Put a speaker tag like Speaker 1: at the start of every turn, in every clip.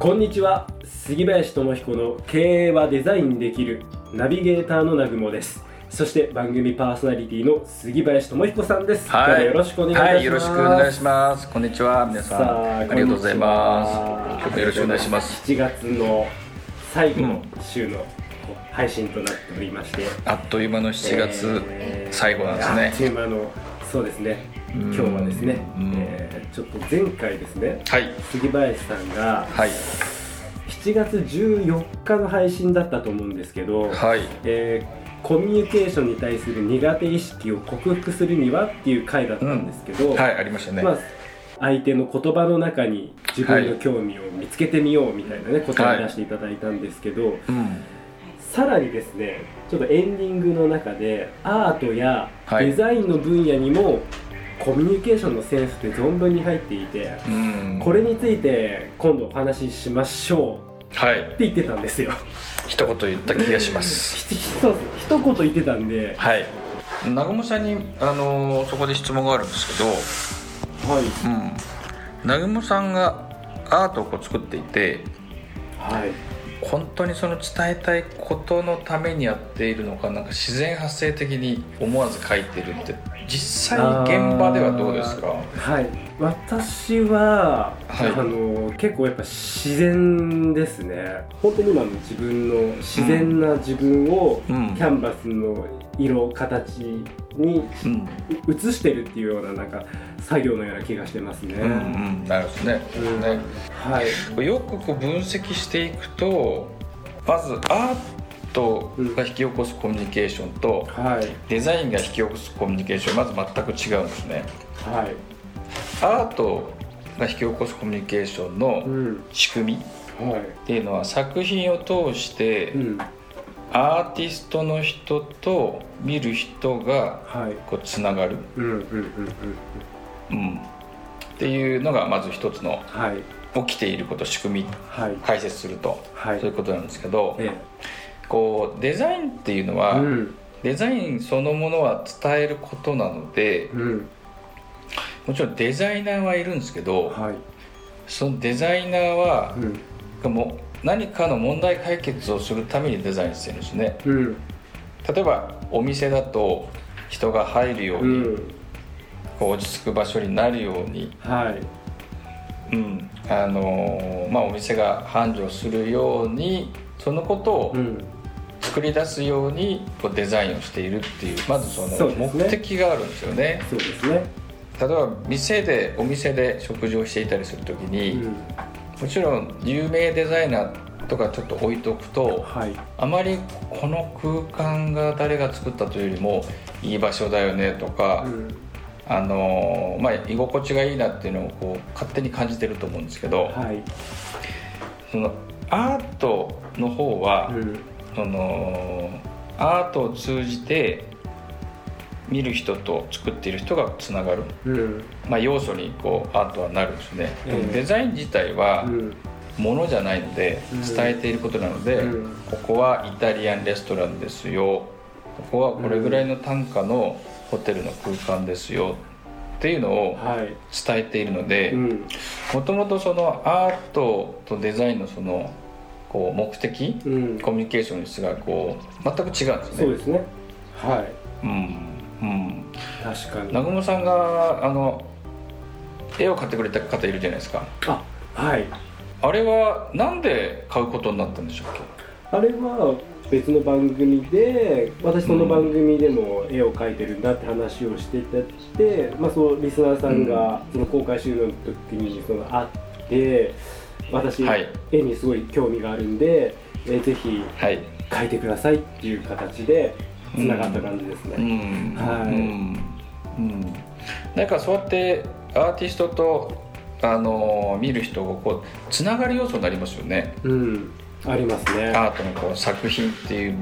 Speaker 1: こんにちは杉林智彦の経営はデザインできるナビゲーターの南雲ですそして番組パーソナリティの杉林智彦さんです、今日はよろしくお願いします、
Speaker 2: はい、よろしくお願いします。こんにちは、皆さん。
Speaker 1: さあ
Speaker 2: ありがとうございます。今日もよろしくお願いします。
Speaker 1: 7月の最後の週の配信となっておりまして、
Speaker 2: あっという間の7月、
Speaker 1: えー
Speaker 2: 最後なんです
Speaker 1: あっ
Speaker 2: ね。
Speaker 1: という間のそうですね
Speaker 2: うん
Speaker 1: 今日はですね、
Speaker 2: うん。
Speaker 1: えーちょっと前回ですね
Speaker 2: はい、
Speaker 1: 杉林さんが
Speaker 2: はい、
Speaker 1: 7月14日の配信だったと思うんですけど、
Speaker 2: はい、
Speaker 1: えーコミュニケーションに対する苦手意識を克服するにはっていう回だったんですけど、
Speaker 2: はい、ありましたね。
Speaker 1: まあ、相手の言葉の中に自分の興味を見つけてみようみたいなね、答えを出していただいたんですけど、
Speaker 2: うん、
Speaker 1: さらにですねちょっとエンディングの中でアートや
Speaker 2: はい。
Speaker 1: デザインの分野にもコミュニケーションのセンスって存分に入っていて、
Speaker 2: うん、
Speaker 1: これについて今度お話ししましょう
Speaker 2: はい、
Speaker 1: って言ってたんですよ。
Speaker 2: 一言言った気がします。
Speaker 1: 一言言ってたんで。
Speaker 2: はい。南雲さんに、あのーそこで質問があるんですけど、
Speaker 1: はい。
Speaker 2: うん、南雲さんがアートを作っていて、
Speaker 1: はい
Speaker 2: 本当にその伝えたいことのためにやっているのかなんか自然発生的に思わず書いてるって実際現場ではどうですか？
Speaker 1: はい。私は、
Speaker 2: はい。
Speaker 1: あの結構やっぱ自然ですね。本当に今の自分の自然な自分をキ
Speaker 2: うん。
Speaker 1: ャンバスの色形に
Speaker 2: うん。
Speaker 1: 移してるっていうようななんか作業のような気がしてますね、
Speaker 2: うんうん。なるほどね,、
Speaker 1: うん。
Speaker 2: ね。
Speaker 1: はい。
Speaker 2: よくこう分析していくとまずアートが引き起こすコミュニケーションと
Speaker 1: はい。
Speaker 2: デザインが引き起こすコミュニケーションまず全く違うんですね。
Speaker 1: はい。
Speaker 2: アートが引き起こすコミュニケーションの
Speaker 1: うん。
Speaker 2: 仕組み
Speaker 1: はい。
Speaker 2: っていうのは作品を通して
Speaker 1: うん
Speaker 2: アーティストの人と見る人が
Speaker 1: はい。
Speaker 2: こうつながる、っていうのがまず一つの
Speaker 1: はい。
Speaker 2: 起きていること仕組み
Speaker 1: はい。
Speaker 2: 解説すると、
Speaker 1: はい。
Speaker 2: そういうことなんですけど
Speaker 1: え
Speaker 2: こうデザインっていうの
Speaker 1: え
Speaker 2: は、
Speaker 1: うん。
Speaker 2: デザインそのものは伝えることなので
Speaker 1: うん。
Speaker 2: もちろんデザイナーはいるんですけど
Speaker 1: はい。
Speaker 2: そのデザイナーは
Speaker 1: うん。
Speaker 2: もう何かの問題解決をするためにデザインしてるんですね。
Speaker 1: うん。
Speaker 2: 例えばお店だと人が入るよう
Speaker 1: う
Speaker 2: に、
Speaker 1: ん。
Speaker 2: こう落ち着く場所になるように、
Speaker 1: はい。
Speaker 2: うん。あのーまあ、お店が繁盛するようにそのことを
Speaker 1: うん。
Speaker 2: 作り出すようにこうデザインをしているっていうまずその目的があるんですよね。
Speaker 1: そうですね。
Speaker 2: 例えば店でお店で食事をしていたりする時
Speaker 1: う
Speaker 2: に、
Speaker 1: ん
Speaker 2: もちろん有名デザイナーとかちょっと置いとくと
Speaker 1: はい。
Speaker 2: あまりこの空間が誰が作ったというよりもいい場所だよねとか、
Speaker 1: うん。
Speaker 2: あのーまあ、居心地がいいなっていうのをこう勝手に感じてると思うんですけど、
Speaker 1: はい。
Speaker 2: そのアートの方は、
Speaker 1: うん。
Speaker 2: そのアートを通じて見る人と作っている人がつながる、
Speaker 1: うん。
Speaker 2: まあ、要素にこうアートはなるんですね、でも
Speaker 1: ええ
Speaker 2: デザイン自体は
Speaker 1: うん。
Speaker 2: ものじゃないので
Speaker 1: うん。
Speaker 2: 伝えていることなので、
Speaker 1: うん。
Speaker 2: ここはイタリアンレストランですよ。ここはこれぐらいの単価のホテルの空間ですよ。っていうのを
Speaker 1: はい。
Speaker 2: 伝えているので
Speaker 1: うん。
Speaker 2: もともとそのアートとデザインのそのこう目的
Speaker 1: うん。
Speaker 2: コミュニケーションの質がこう全く違うんですね。
Speaker 1: そうですね。はい。
Speaker 2: うんうん。
Speaker 1: 確かに。
Speaker 2: 南雲さんがあの絵を買ってくれた方いるじゃないですか。
Speaker 1: あはい。
Speaker 2: あれはなんで買うことになったんでしょうっけ？
Speaker 1: あれは別の番組で私その番組でも絵を描いてるんだって話をしてて、まあ、そのリスナーさんがその公開収録の時にその会って私、
Speaker 2: はい。
Speaker 1: 絵にすごい興味があるんで、えーぜひ
Speaker 2: はい。
Speaker 1: 描いてくださいっていう形でつながった感じです
Speaker 2: う
Speaker 1: ね、
Speaker 2: ん。
Speaker 1: はい。
Speaker 2: うん。うん。なんかそうやってアーティストとあの見る人がこうつながる要素になりますよね。
Speaker 1: うん。ありますね。
Speaker 2: アートのこう作品っていう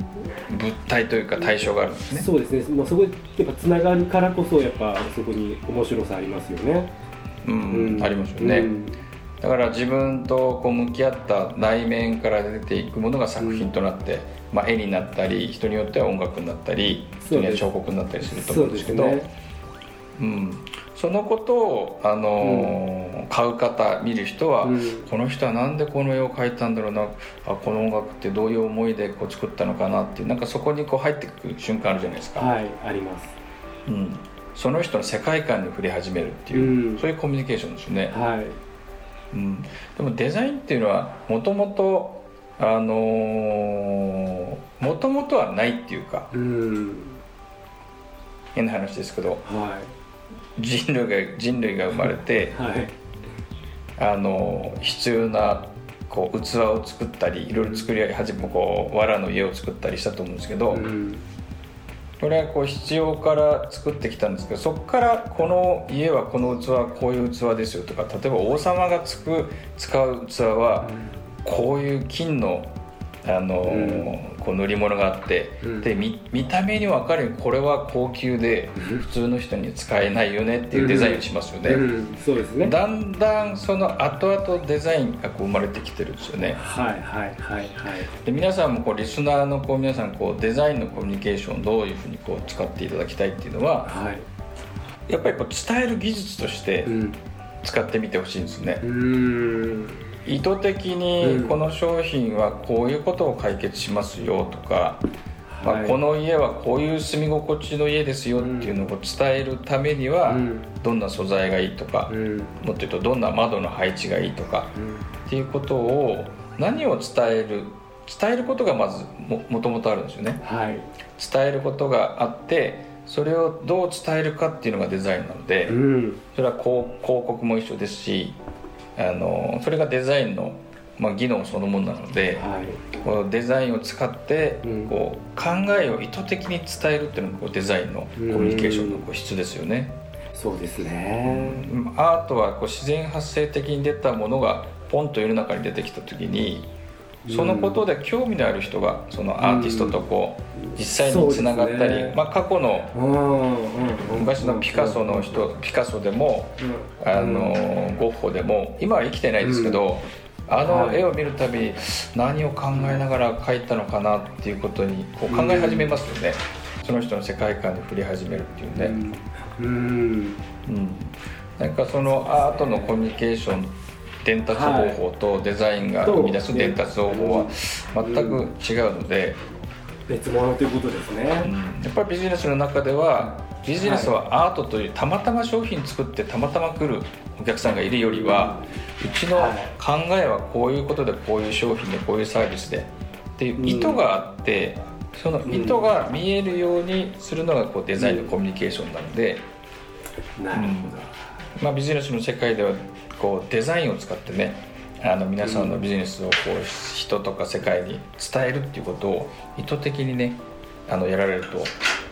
Speaker 2: 物体というか対象があるんですね。
Speaker 1: そうですね。もうそこやっぱつながるからこそやっぱそこに面白さありますよね。
Speaker 2: うん、ありますよね、
Speaker 1: うん
Speaker 2: だから自分とこう向き合った内面から出ていくものが作品となって、まあ、絵になったり人によっては音楽になったり人には彫刻になったりすると思うんですけど
Speaker 1: そうですね。
Speaker 2: うん、そのことを、あのー買う方見る人は、
Speaker 1: うん。
Speaker 2: この人はなんでこの絵を描いたんだろうなあこの音楽ってどういう思いでこう作ったのかなっていうなんかそこにこう入ってくる瞬間あるじゃないですか、
Speaker 1: はいあります。
Speaker 2: うん、その人の世界観に触れ始めるっていう、
Speaker 1: うん。
Speaker 2: そういうコミュニケーションですよね。
Speaker 1: はい
Speaker 2: うん、でもデザインっていうのはもともとあのもともとはないっていうか
Speaker 1: うん。
Speaker 2: 変な話ですけど
Speaker 1: は
Speaker 2: 人類が人類が生まれて
Speaker 1: いはい。
Speaker 2: あの必要なこう器を作ったりいろいろ作り始めこう藁の家を作ったりしたと思うんですけど、
Speaker 1: うん
Speaker 2: これはこう必要から作ってきたんですけどそこからこの家はこの器はこういう器ですよとか例えば王様がつく使う器はこういう金のあのーこう塗り物があって、
Speaker 1: うん。
Speaker 2: で見見た目に分かるようにこれは高級で
Speaker 1: うん。
Speaker 2: 普通の人に使えないよねっていうデザインをしますよね、
Speaker 1: うん。そうですね。
Speaker 2: だんだんその後々デザインがこう生まれてきてるんですよね。
Speaker 1: はいはいはいはい。
Speaker 2: で皆さんもこうリスナーのこう皆さんこうデザインのコミュニケーションをどういうふうにこう使っていただきたいっていうのは
Speaker 1: はい。
Speaker 2: やっぱりこう伝える技術として
Speaker 1: うん。
Speaker 2: 使ってみてほしいんですね、
Speaker 1: うん
Speaker 2: 意図的
Speaker 1: う
Speaker 2: に
Speaker 1: ん。
Speaker 2: この商品はこういうことを解決しますよとか、まあ
Speaker 1: はい
Speaker 2: この家はこういう住み心地の家ですよっていうのを伝えるためには
Speaker 1: うん。
Speaker 2: どんな素材がいいとか、
Speaker 1: うん。
Speaker 2: もっと言うとどんな窓の配置がいいとかっていうことを何を伝える伝えることがまずももともとあるんですよね。
Speaker 1: はい。
Speaker 2: 伝えることがあってそれをどう伝えるかっていうのがデザインなので、
Speaker 1: うん。
Speaker 2: それは広広告も一緒ですしあのそれがデザインの、まあ、技能そのものなので
Speaker 1: はい。
Speaker 2: このデザインを使って
Speaker 1: うん。
Speaker 2: こう考えを意図的に伝えるっていうのがこうデザインのコミュニケーションのこう質ですよね。
Speaker 1: そうですね。
Speaker 2: うん。アートはこう自然発生的に出たものがポンと世の中に出てきた時にそのことで興味のある人がそのアーティストとこう実際につながったり、まあ、過去の昔のピカソの人ピカソでも
Speaker 1: うん。
Speaker 2: あのゴッホでも今は生きてないですけど、あの絵を見るたびに何を考えながら描いたのかなっていうことにこう考え始めますよね、その人の世界観に触れ始めるっていうね、
Speaker 1: うん。
Speaker 2: うん。なんかそのアートのコミュニケーション伝達方法とデザインが生み出す伝達方法は全く違うので、
Speaker 1: 別物ということですね。
Speaker 2: うん。やっぱりビジネスの中ではビジネスはアートというたまたま商品作ってたまたま来るお客さんがいるよりはうちの考えはこういうことでこういう商品でこういうサービスでっていう意図があってその意図が見えるようにするのがこうデザインのコミュニケーションなので、
Speaker 1: なるほ
Speaker 2: まあ、ビジネスの世界ではこうデザインを使ってねあの皆さんのビジネスをこう人とか世界に伝えるっていうことを意図的にねあのやられると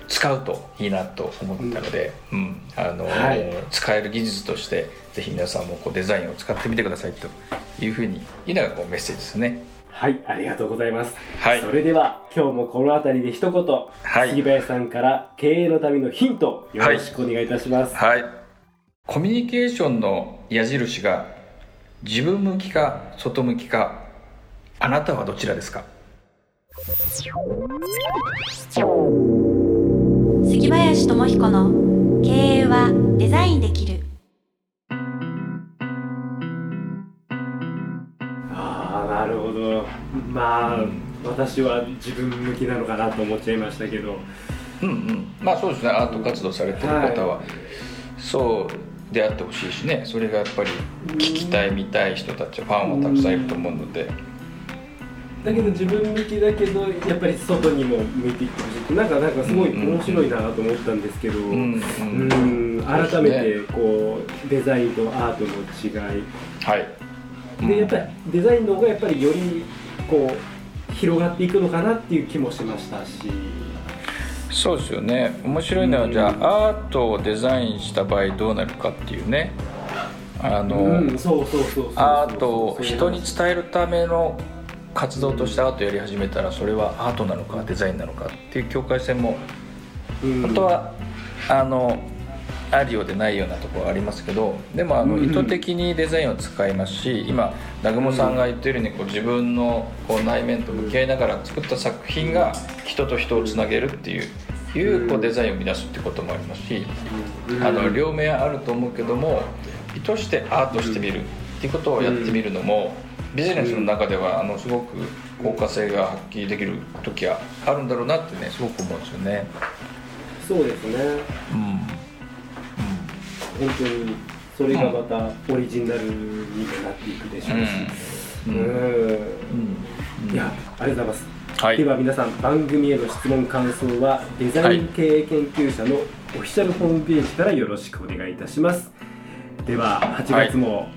Speaker 2: 使うといいなと思ったので、うん。あの
Speaker 1: はい。
Speaker 2: 使える技術としてぜひ皆さんもこうデザインを使ってみてくださいというふうにいうのがこうメッセージですね。
Speaker 1: はい。ありがとうございます。
Speaker 2: はい。
Speaker 1: それでは今日もこの辺りで一言
Speaker 2: はい。
Speaker 1: 杉林さんから経営のためのヒントよろしくお願いいたします。
Speaker 2: はい。コミュニケーションの矢印が自分向きか外向きかあなたはどちらですか？
Speaker 3: 杉林智彦の経営はデザインできる。
Speaker 1: ああなるほど。まあ私は自分向きなのかなと思っちゃいましたけど。
Speaker 2: うんうん。まあそうですね。アート活動されてる方は、そうであってほしいしねそれがやっぱり聞きたい見たい人たちファンはたくさんいると思うので、
Speaker 1: だけど自分向きだけどやっぱり外にも向いていってほしい。ってなんかなんかすごい面白いなと思ったんですけど、
Speaker 2: うん
Speaker 1: うん。改めてこうデザインとアートの違い。
Speaker 2: はい。
Speaker 1: でやっぱりデザインの方がやっぱりよりこう広がっていくのかなっていう気もしましたし
Speaker 2: そうですよね。面白いのはじゃあアートをデザインした場合どうなるかっていうね。あの、アートを人に伝えるための活動としてアートやり始めたらそれはアートなのかデザインなのかっていう境界線も。
Speaker 1: うん。
Speaker 2: 本当はあのあるようでないようなところはありますけどでもあの
Speaker 1: うん
Speaker 2: 意図的にデザインを使いますし今南雲さんが言ってるようにこう自分のこう内面と向き合いながら作った作品が人と人をつなげるっていういうこうデザインを生み出すってこともありますし
Speaker 1: うん。
Speaker 2: あの両面あると思うけども意図してアートしてみるっていうことをやってみるのもビジネスの中ではあのすごく効果性が発揮できる時はあるんだろうなってねすごく思うんですよね。
Speaker 1: そうですね。
Speaker 2: うん
Speaker 1: 本当にそれがまたオリジナルにもなっていくでしょうし。
Speaker 2: う
Speaker 1: うん。ん。
Speaker 2: うん。
Speaker 1: いやありがとうございます。
Speaker 2: はい。
Speaker 1: では皆さん番組への質問感想はデザイン経営研究者のオフィシャルホームページからよろしくお願いいたします。では8月も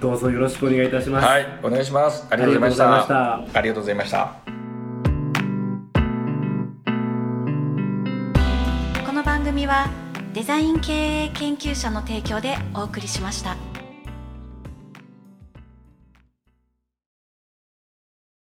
Speaker 1: どうぞよろしくお願いいたします、
Speaker 2: はい、お願いします。ありがとうございました。
Speaker 1: ありがとうございま
Speaker 2: した。
Speaker 3: デザイン経営研究者の提供でお送りしました。